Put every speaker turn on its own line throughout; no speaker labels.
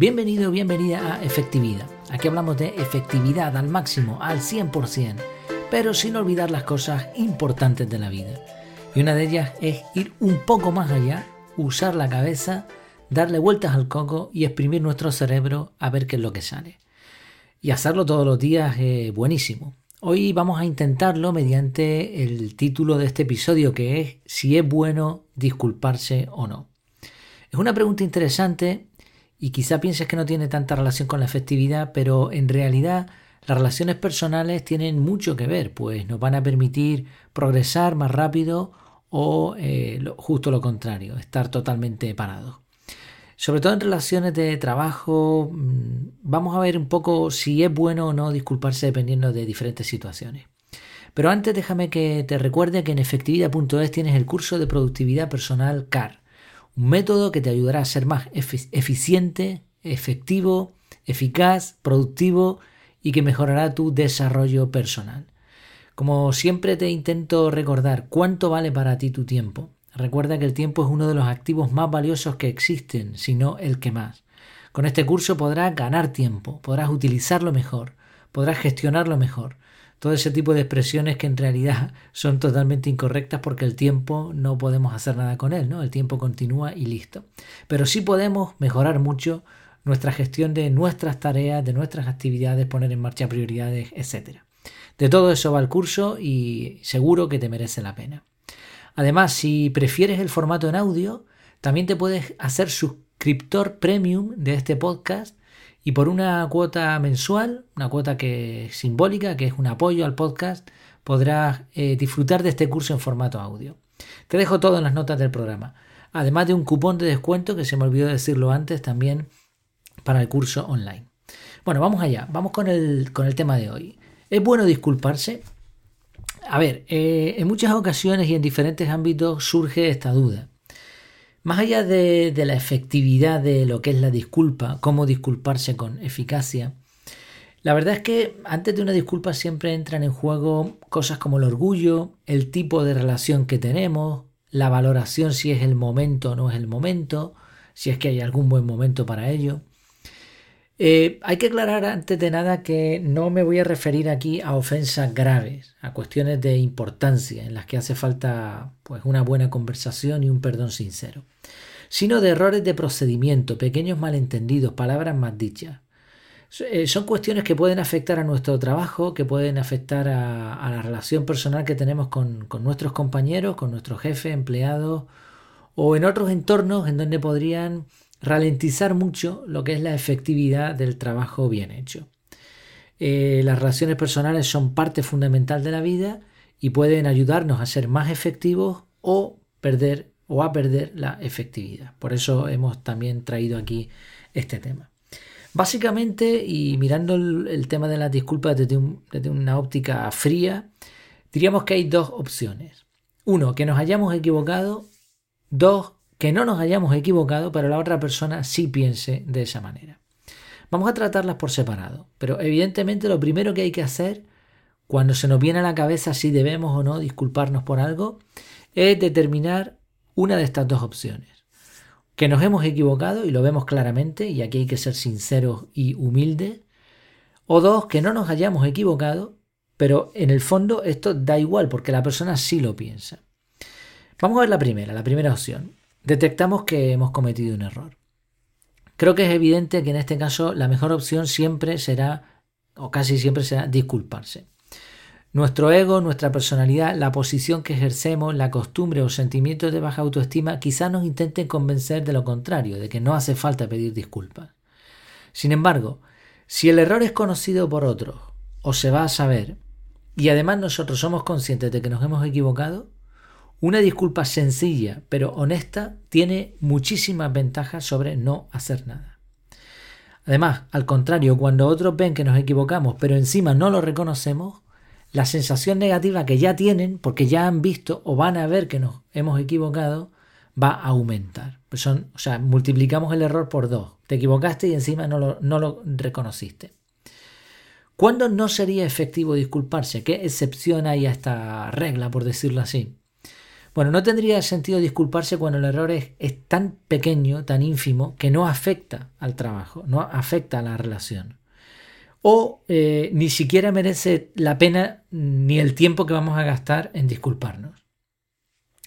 Bienvenido, bienvenida a Efectividad. Aquí hablamos de efectividad al máximo, al 100%, pero sin olvidar las cosas importantes de la vida. Y una de ellas es ir un poco más allá, usar la cabeza, darle vueltas al coco y exprimir nuestro cerebro a ver qué es lo que sale. Y hacerlo todos los días es buenísimo. Hoy vamos a intentarlo mediante el título de este episodio que es si es bueno disculparse o no. Es una pregunta interesante y quizá pienses que no tiene tanta relación con la efectividad, pero en realidad las relaciones personales tienen mucho que ver, pues nos van a permitir progresar más rápido o eh, justo lo contrario, estar totalmente parados. Sobre todo en relaciones de trabajo, mm, vamos a ver un poco si es bueno o no disculparse dependiendo de diferentes situaciones. Pero antes déjame que te recuerde que en efectividad.es tienes el curso de productividad personal CAR un método que te ayudará a ser más eficiente, efectivo, eficaz, productivo y que mejorará tu desarrollo personal. Como siempre te intento recordar cuánto vale para ti tu tiempo. Recuerda que el tiempo es uno de los activos más valiosos que existen, si no el que más. Con este curso podrás ganar tiempo, podrás utilizarlo mejor, podrás gestionarlo mejor, todo ese tipo de expresiones que en realidad son totalmente incorrectas porque el tiempo no podemos hacer nada con él, ¿no? El tiempo continúa y listo. Pero sí podemos mejorar mucho nuestra gestión de nuestras tareas, de nuestras actividades, poner en marcha prioridades, etc. De todo eso va el curso y seguro que te merece la pena. Además, si prefieres el formato en audio, también te puedes hacer suscriptor premium de este podcast y por una cuota mensual, una cuota que es simbólica, que es un apoyo al podcast, podrás eh, disfrutar de este curso en formato audio. Te dejo todo en las notas del programa, además de un cupón de descuento que se me olvidó decirlo antes también para el curso online. Bueno, vamos allá, vamos con el, con el tema de hoy. ¿Es bueno disculparse? A ver, eh, en muchas ocasiones y en diferentes ámbitos surge esta duda. Más allá de, la efectividad de lo que es la disculpa, cómo disculparse con eficacia, la verdad es que antes de una disculpa siempre entran en juego cosas como el orgullo, el tipo de relación que tenemos, la valoración si es el momento o no es el momento, si es que hay algún buen momento para ello. Eh, hay que aclarar antes de nada que no me voy a referir aquí a ofensas graves, a cuestiones de importancia en las que hace falta pues, una buena conversación y un perdón sincero, sino de errores de procedimiento, pequeños malentendidos, palabras más dichas. Eh, son cuestiones que pueden afectar a nuestro trabajo, que pueden afectar a, la relación personal que tenemos con, con nuestros compañeros, con nuestro jefe, empleados o en otros entornos en donde podrían ralentizar mucho lo que es la efectividad del trabajo bien hecho. Eh, las relaciones personales son parte fundamental de la vida y pueden ayudarnos a ser más efectivos o perder o a perder la efectividad. Por eso hemos también traído aquí este tema. Básicamente, y mirando el, tema de las disculpas desde, desde una óptica fría, diríamos que hay dos opciones. Uno, que nos hayamos equivocado. Dos, que no nos hayamos equivocado, pero la otra persona sí piense de esa manera. Vamos a tratarlas por separado, pero evidentemente lo primero que hay que hacer cuando se nos viene a la cabeza si debemos o no disculparnos por algo es determinar una de estas dos opciones. Que nos hemos equivocado y lo vemos claramente, y aquí hay que ser sinceros y humildes. O dos, que no nos hayamos equivocado, pero en el fondo esto da igual porque la persona sí lo piensa. Vamos a ver la primera, la primera opción detectamos que hemos cometido un error. Creo que es evidente que en este caso la mejor opción siempre será, o casi siempre será, disculparse. Nuestro ego, nuestra personalidad, la posición que ejercemos, la costumbre o sentimientos de baja autoestima quizás nos intenten convencer de lo contrario, de que no hace falta pedir disculpas. Sin embargo, si el error es conocido por otros o se va a saber, y además nosotros somos conscientes de que nos hemos equivocado, una disculpa sencilla pero honesta tiene muchísimas ventajas sobre no hacer nada. Además, al contrario, cuando otros ven que nos equivocamos pero encima no lo reconocemos, la sensación negativa que ya tienen, porque ya han visto o van a ver que nos hemos equivocado, va a aumentar. Pues o sea, multiplicamos el error por dos. Te equivocaste y encima no lo, no lo reconociste. ¿Cuándo no sería efectivo disculparse? ¿Qué excepción hay a esta regla, por decirlo así? Bueno, no tendría sentido disculparse cuando el error es, tan pequeño, tan ínfimo, que no afecta al trabajo, no afecta a la relación. O eh, ni siquiera merece la pena ni el tiempo que vamos a gastar en disculparnos.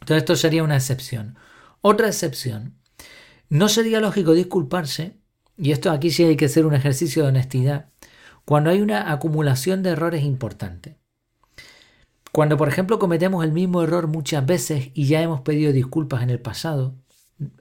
Entonces esto sería una excepción. Otra excepción. No sería lógico disculparse, y esto aquí sí hay que hacer un ejercicio de honestidad, cuando hay una acumulación de errores importantes. Cuando, por ejemplo, cometemos el mismo error muchas veces y ya hemos pedido disculpas en el pasado,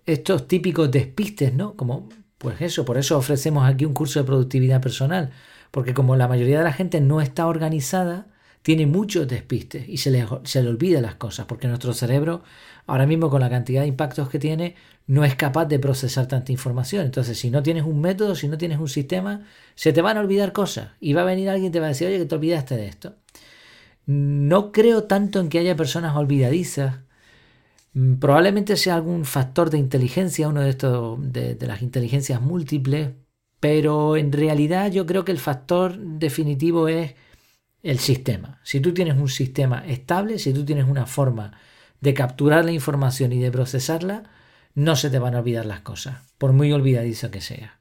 estos típicos despistes, ¿no? Como, pues eso, por eso ofrecemos aquí un curso de productividad personal, porque como la mayoría de la gente no está organizada, tiene muchos despistes y se le, se le olvida las cosas, porque nuestro cerebro, ahora mismo con la cantidad de impactos que tiene, no es capaz de procesar tanta información. Entonces, si no tienes un método, si no tienes un sistema, se te van a olvidar cosas y va a venir alguien y te va a decir, oye, que te olvidaste de esto. No creo tanto en que haya personas olvidadizas. Mm, probablemente sea algún factor de inteligencia, uno de estos de, las inteligencias múltiples, pero en realidad yo creo que el factor definitivo es el sistema. Si tú tienes un sistema estable, si tú tienes una forma de capturar la información y de procesarla, no se te van a olvidar las cosas, por muy olvidadizo que sea.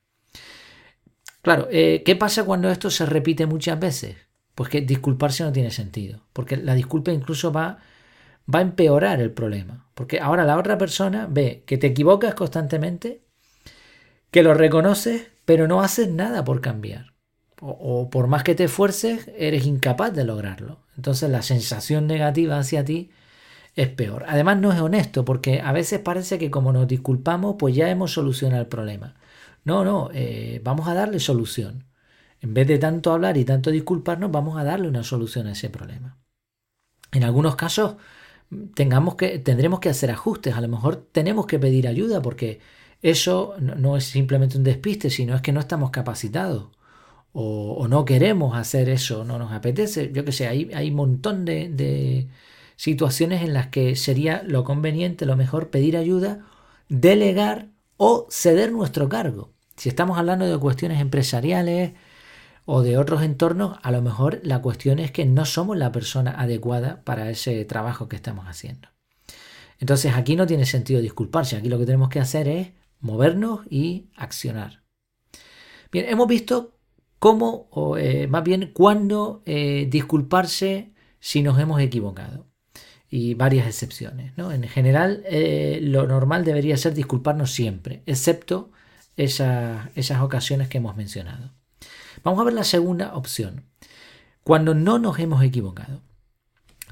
Claro, eh, ¿qué pasa cuando esto se repite muchas veces? Pues que disculparse no tiene sentido, porque la disculpa incluso va, va a empeorar el problema, porque ahora la otra persona ve que te equivocas constantemente, que lo reconoces, pero no haces nada por cambiar. O, por más que te esfuerces, eres incapaz de lograrlo. Entonces la sensación negativa hacia ti es peor. Además no es honesto, porque a veces parece que como nos disculpamos, pues ya hemos solucionado el problema. No, no, eh, vamos a darle solución. En vez de tanto hablar y tanto disculparnos, vamos a darle una solución a ese problema. En algunos casos tengamos que, tendremos que hacer ajustes, a lo mejor tenemos que pedir ayuda porque eso no, es simplemente un despiste, sino es que no estamos capacitados o, no queremos hacer eso, no nos apetece. Yo que sé, hay, hay un montón de, de situaciones en las que sería lo conveniente, lo mejor pedir ayuda, delegar o ceder nuestro cargo. Si estamos hablando de cuestiones empresariales, o de otros entornos, a lo mejor la cuestión es que no somos la persona adecuada para ese trabajo que estamos haciendo. Entonces aquí no tiene sentido disculparse, aquí lo que tenemos que hacer es movernos y accionar. Bien, hemos visto cómo, o eh, más bien cuándo eh, disculparse si nos hemos equivocado. Y varias excepciones. ¿no? En general, eh, lo normal debería ser disculparnos siempre, excepto esas ocasiones que hemos mencionado. Vamos a ver la segunda opción. Cuando no nos hemos equivocado.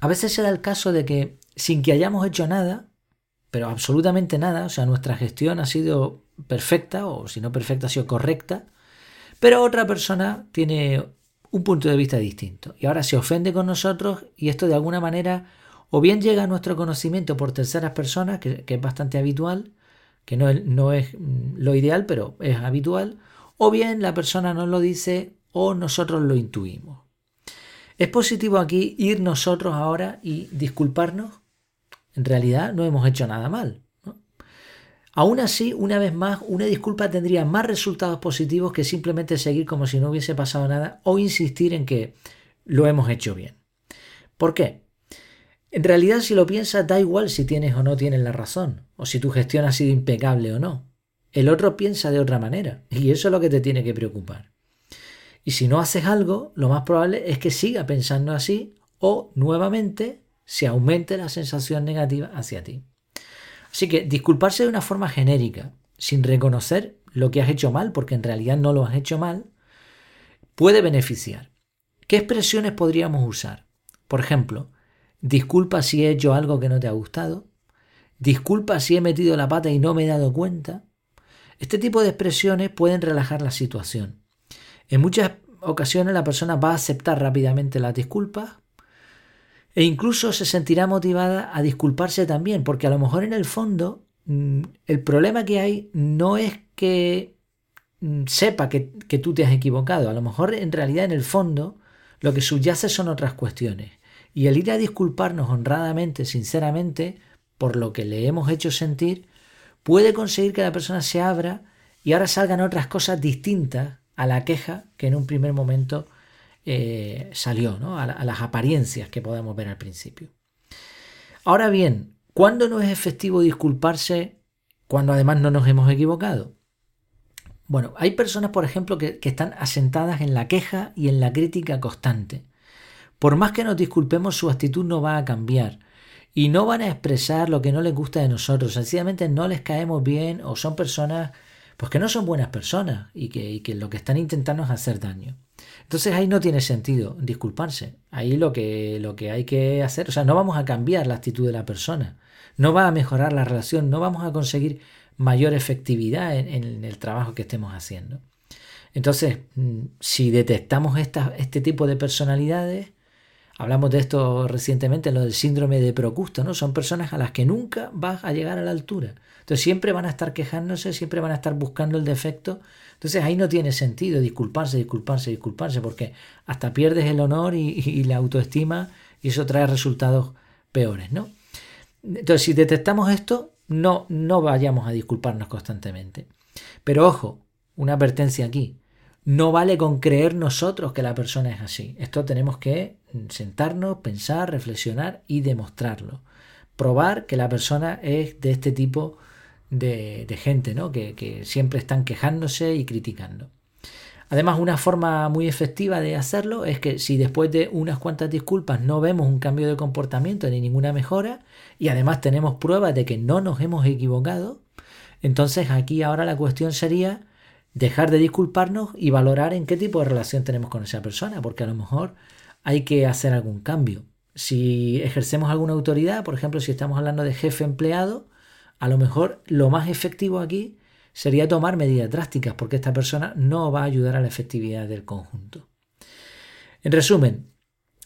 A veces se da el caso de que sin que hayamos hecho nada, pero absolutamente nada, o sea, nuestra gestión ha sido perfecta, o si no perfecta, ha sido correcta, pero otra persona tiene un punto de vista distinto y ahora se ofende con nosotros y esto de alguna manera o bien llega a nuestro conocimiento por terceras personas, que, es bastante habitual, que no, no es lo ideal, pero es habitual, o bien la persona nos lo dice o nosotros lo intuimos. ¿Es positivo aquí ir nosotros ahora y disculparnos? En realidad no hemos hecho nada mal. Aún así, una vez más, una disculpa tendría más resultados positivos que simplemente seguir como si no hubiese pasado nada o insistir en que lo hemos hecho bien. ¿Por qué? En realidad, si lo piensas, da igual si tienes o no tienes la razón, o si tu gestión ha sido impecable o no. El otro piensa de otra manera y eso es lo que te tiene que preocupar. Y si no haces algo, lo más probable es que siga pensando así o nuevamente se aumente la sensación negativa hacia ti. Así que disculparse de una forma genérica, sin reconocer lo que has hecho mal, porque en realidad no lo has hecho mal, puede beneficiar. ¿Qué expresiones podríamos usar? Por ejemplo, disculpa si he hecho algo que no te ha gustado, disculpa si he metido la pata y no me he dado cuenta, este tipo de expresiones pueden relajar la situación. En muchas ocasiones la persona va a aceptar rápidamente las disculpas e incluso se sentirá motivada a disculparse también, porque a lo mejor en el fondo mm, el problema que hay no es que mm, sepa que, tú te has equivocado, a lo mejor en realidad en el fondo lo que subyace son otras cuestiones. Y el ir a disculparnos honradamente, sinceramente, por lo que le hemos hecho sentir, puede conseguir que la persona se abra y ahora salgan otras cosas distintas a la queja que en un primer momento eh, salió, ¿no? a, las apariencias que podemos ver al principio. Ahora bien, ¿Cuándo no es efectivo disculparse cuando además no nos hemos equivocado? Bueno, hay personas, por ejemplo, que, que están asentadas en la queja y en la crítica constante. Por más que nos disculpemos, su actitud no va a cambiar y no van a expresar lo que no les gusta de nosotros. Sencillamente no les caemos bien o son personas pues que no son buenas personas y que, lo que están intentando es hacer daño. Entonces ahí no tiene sentido disculparse. Ahí lo que, lo que hay que hacer, o sea, no vamos a cambiar la actitud de la persona, no va a mejorar la relación, no vamos a conseguir mayor efectividad en, el trabajo que estemos haciendo. Entonces, mm, si detectamos este tipo de personalidades, Hablamos de esto recientemente, lo del síndrome de Procusto, ¿no? Son personas a las que nunca vas a llegar a la altura. Entonces siempre van a estar quejándose, siempre van a estar buscando el defecto. Entonces ahí no tiene sentido disculparse, disculparse, disculparse, porque hasta pierdes el honor y, la autoestima y eso trae resultados peores, ¿no? Entonces si detectamos esto, no, no vayamos a disculparnos constantemente. Pero ojo, una advertencia aquí. No vale con creer nosotros que la persona es así. Esto tenemos que sentarnos, pensar, reflexionar y demostrarlo. Probar que la persona es de este tipo de, gente, ¿no? Que, que, siempre están quejándose y criticando. Además, una forma muy efectiva de hacerlo es que si después de unas cuantas disculpas no vemos un cambio de comportamiento ni ninguna mejora, y además tenemos pruebas de que no nos hemos equivocado, entonces aquí ahora la cuestión sería dejar de disculparnos y valorar en qué tipo de relación tenemos con esa persona, porque a lo mejor hay que hacer algún cambio. Si ejercemos alguna autoridad, por ejemplo, si estamos hablando de jefe empleado, a lo mejor lo más efectivo aquí sería tomar medidas drásticas, porque esta persona no va a ayudar a la efectividad del conjunto. En resumen,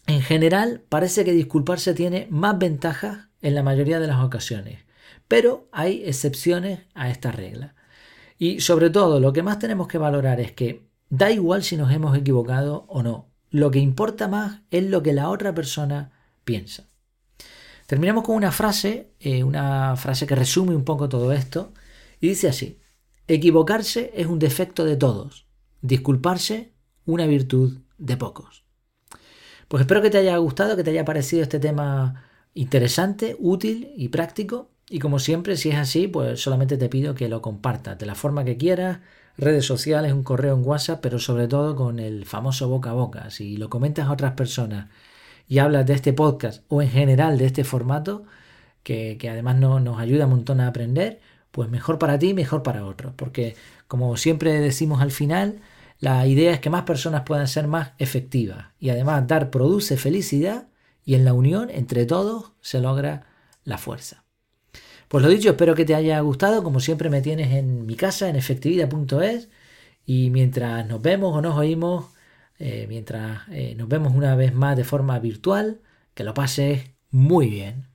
en general parece que disculparse tiene más ventajas en la mayoría de las ocasiones, pero hay excepciones a esta regla. Y sobre todo, lo que más tenemos que valorar es que da igual si nos hemos equivocado o no. Lo que importa más es lo que la otra persona piensa. Terminamos con una frase, eh, una frase que resume un poco todo esto, y dice así, equivocarse es un defecto de todos, disculparse una virtud de pocos. Pues espero que te haya gustado, que te haya parecido este tema interesante, útil y práctico. Y como siempre, si es así, pues solamente te pido que lo compartas de la forma que quieras, redes sociales, un correo en WhatsApp, pero sobre todo con el famoso boca a boca. Si lo comentas a otras personas y hablas de este podcast o en general de este formato, que, además nos ayuda un montón a aprender, pues mejor para ti, mejor para otros. Porque como siempre decimos al final, la idea es que más personas puedan ser más efectivas. Y además dar produce felicidad y en la unión entre todos se logra la fuerza. Pues lo dicho, espero que te haya gustado. Como siempre me tienes en mi casa, en efectividad.es. Y mientras nos vemos o nos oímos, eh, mientras eh, nos vemos una vez más de forma virtual, que lo pases muy bien.